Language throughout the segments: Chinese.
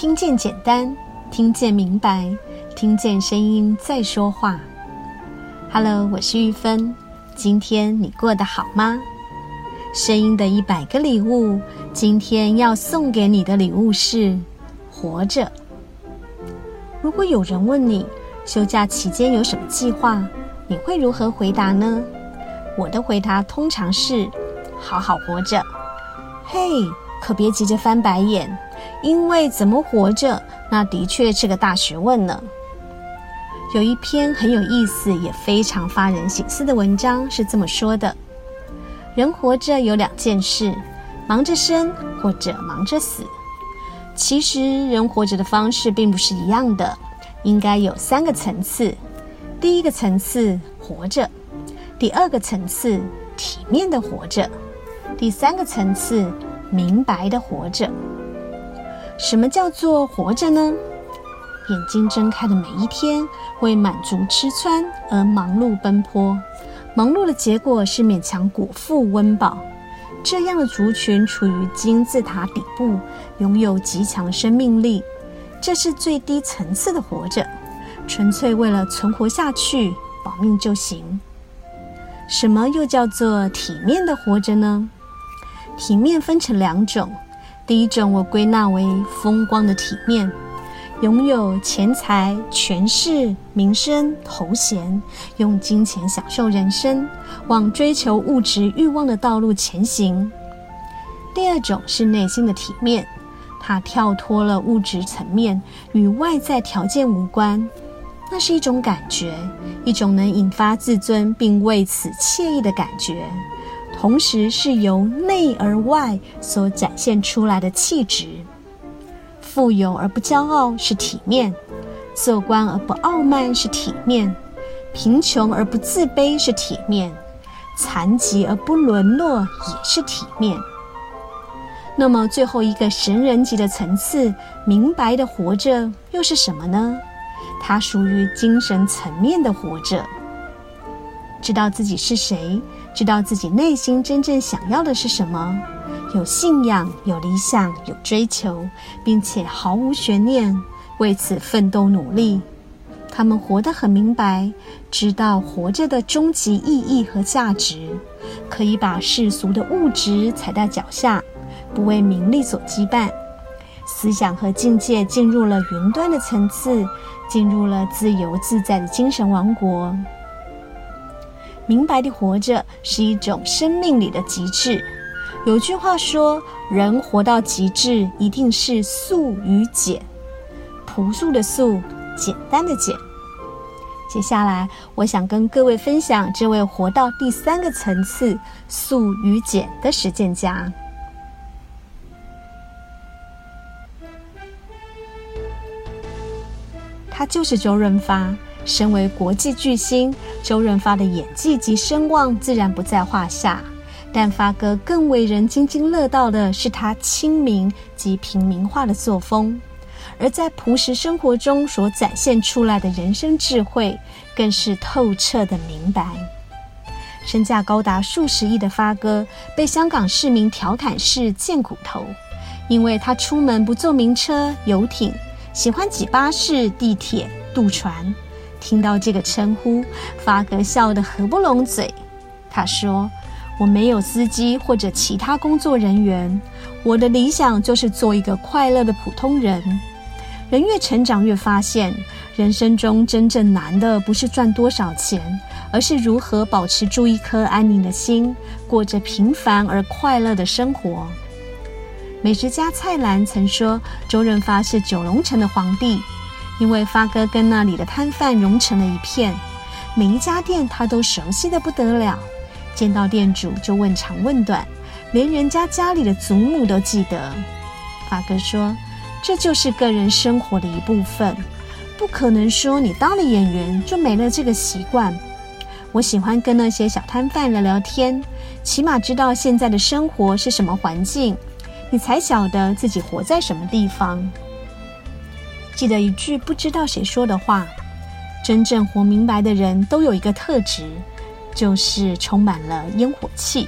听见简单，听见明白，听见声音在说话。Hello，我是玉芬。今天你过得好吗？声音的一百个礼物，今天要送给你的礼物是活着。如果有人问你休假期间有什么计划，你会如何回答呢？我的回答通常是好好活着。嘿，可别急着翻白眼，因为怎么活着，那的确是个大学问呢。有一篇很有意思，也非常发人省思的文章，是这么说的：人活着有两件事，忙着生或者忙着死。其实人活着的方式并不是一样的，应该有三个层次。第一个层次活着，第二个层次体面的活着，第三个层次明白的活着。什么叫做活着呢？眼睛睁开的每一天，为满足吃穿而忙碌奔波，忙碌的结果是勉强果腹温饱。这样的族群处于金字塔底部，拥有极强生命力，这是最低层次的活着，纯粹为了存活下去，保命就行。什么又叫做体面的活着呢？体面分成两种，第一种我归纳为风光的体面。拥有钱财、权势、名声、头衔，用金钱享受人生，往追求物质欲望的道路前行。第二种是内心的体面，它跳脱了物质层面，与外在条件无关，那是一种感觉，一种能引发自尊并为此惬意的感觉，同时是由内而外所展现出来的气质。富有而不骄傲是体面，做官而不傲慢是体面，贫穷而不自卑是体面，残疾而不沦落也是体面。那么最后一个神人级的层次，明白的活着又是什么呢？它属于精神层面的活着，知道自己是谁，知道自己内心真正想要的是什么。有信仰，有理想，有追求，并且毫无悬念，为此奋斗努力。他们活得很明白，知道活着的终极意义和价值，可以把世俗的物质踩在脚下，不为名利所羁绊。思想和境界进入了云端的层次，进入了自由自在的精神王国。明白的活着是一种生命里的极致。有句话说：“人活到极致，一定是素与简，朴素的素，简单的简。”接下来，我想跟各位分享这位活到第三个层次“素与简”的实践家。他就是周润发。身为国际巨星，周润发的演技及声望自然不在话下。但发哥更为人津津乐道的是他亲民及平民化的作风，而在朴实生活中所展现出来的人生智慧，更是透彻的明白。身价高达数十亿的发哥，被香港市民调侃是贱骨头，因为他出门不坐名车、游艇，喜欢挤巴士、地铁、渡船。听到这个称呼，发哥笑得合不拢嘴。他说。我没有司机或者其他工作人员，我的理想就是做一个快乐的普通人。人越成长越发现，人生中真正难的不是赚多少钱，而是如何保持住一颗安宁的心，过着平凡而快乐的生活。美食家蔡澜曾说，周润发是九龙城的皇帝，因为发哥跟那里的摊贩融成了一片，每一家店他都熟悉的不得了。见到店主就问长问短，连人家家里的祖母都记得。发哥说：“这就是个人生活的一部分，不可能说你当了演员就没了这个习惯。我喜欢跟那些小摊贩聊聊天，起码知道现在的生活是什么环境，你才晓得自己活在什么地方。记得一句不知道谁说的话：真正活明白的人都有一个特质。”就是充满了烟火气。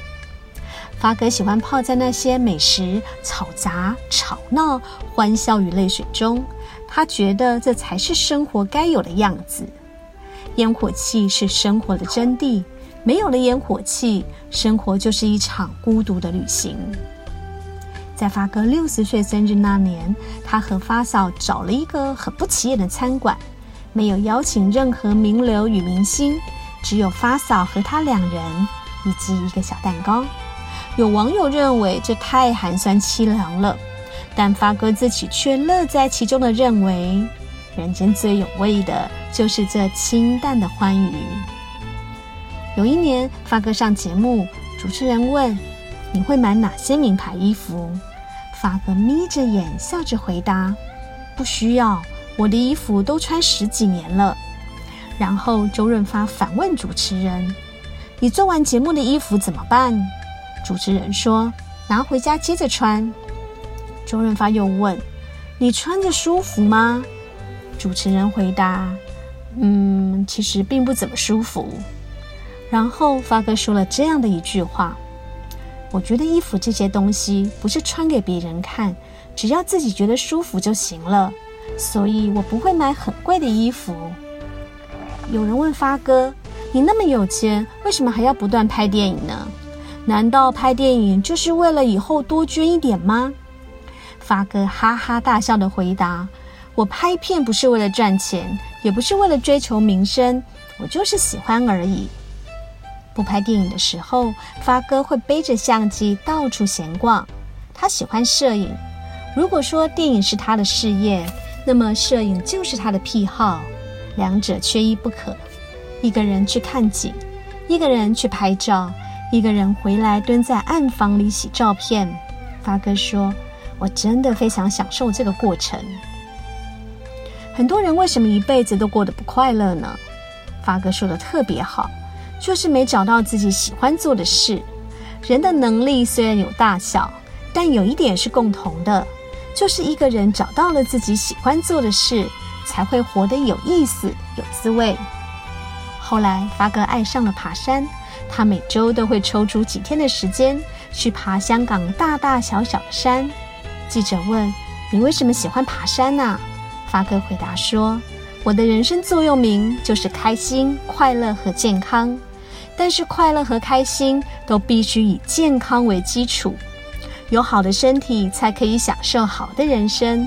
发哥喜欢泡在那些美食、嘈杂、吵闹、欢笑与泪水中。他觉得这才是生活该有的样子。烟火气是生活的真谛，没有了烟火气，生活就是一场孤独的旅行。在发哥六十岁生日那年，他和发嫂找了一个很不起眼的餐馆，没有邀请任何名流与明星，只有发嫂和他两人，以及一个小蛋糕。有网友认为这太寒酸凄凉了，但发哥自己却乐在其中的认为，人间最有味的就是这清淡的欢愉。有一年，发哥上节目，主持人问：“你会买哪些名牌衣服？”发哥眯着眼笑着回答：“不需要，我的衣服都穿十几年了。”然后周润发反问主持人：“你做完节目的衣服怎么办？”主持人说：“拿回家接着穿。”周润发又问：“你穿着舒服吗？”主持人回答：“嗯，其实并不怎么舒服。”然后发哥说了这样的一句话：“我觉得衣服这些东西不是穿给别人看，只要自己觉得舒服就行了，所以我不会买很贵的衣服。”有人问发哥：“你那么有钱，为什么还要不断拍电影呢？”难道拍电影就是为了以后多捐一点吗？发哥哈哈大笑地回答：“我拍片不是为了赚钱，也不是为了追求名声，我就是喜欢而已。”不拍电影的时候，发哥会背着相机到处闲逛。他喜欢摄影。如果说电影是他的事业，那么摄影就是他的癖好，两者缺一不可。一个人去看景，一个人去拍照。一个人回来蹲在暗房里洗照片，发哥说：“我真的非常享受这个过程。”很多人为什么一辈子都过得不快乐呢？发哥说的特别好，就是没找到自己喜欢做的事。人的能力虽然有大小，但有一点是共同的，就是一个人找到了自己喜欢做的事，才会活得有意思、有滋味。后来，发哥爱上了爬山。他每周都会抽出几天的时间去爬香港大大小小的山。记者问：“你为什么喜欢爬山呢？”发哥回答说：“我的人生座右铭就是开心、快乐和健康。但是快乐和开心都必须以健康为基础，有好的身体才可以享受好的人生。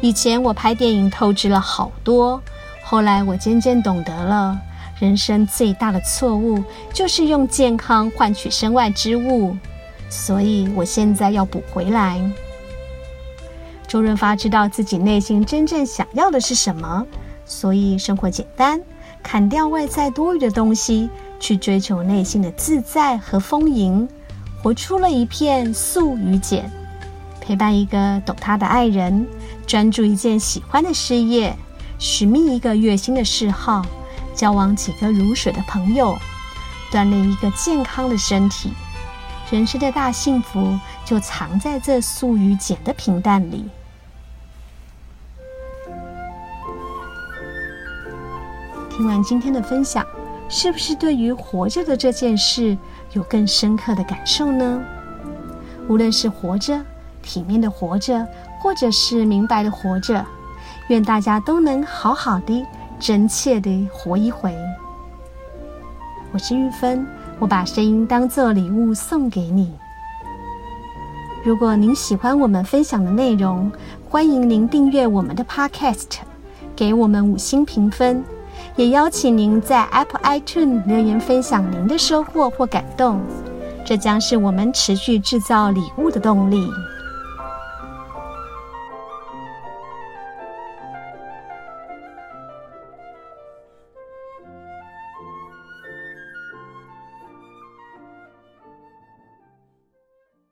以前我拍电影透支了好多，后来我渐渐懂得了。”人生最大的错误就是用健康换取身外之物，所以我现在要补回来。周润发知道自己内心真正想要的是什么，所以生活简单，砍掉外在多余的东西，去追求内心的自在和丰盈，活出了一片素与简。陪伴一个懂他的爱人，专注一件喜欢的事业，寻觅一个悦心的嗜好。交往几个如水的朋友，锻炼一个健康的身体，人生的大幸福就藏在这素与简的平淡里。听完今天的分享，是不是对于活着的这件事有更深刻的感受呢？无论是活着、体面的活着，或者是明白的活着，愿大家都能好好的。真切地活一回。我是玉芬，我把声音当做礼物送给你。如果您喜欢我们分享的内容，欢迎您订阅我们的 Podcast，给我们五星评分，也邀请您在 Apple iTunes 留言分享您的收获或感动，这将是我们持续制造礼物的动力。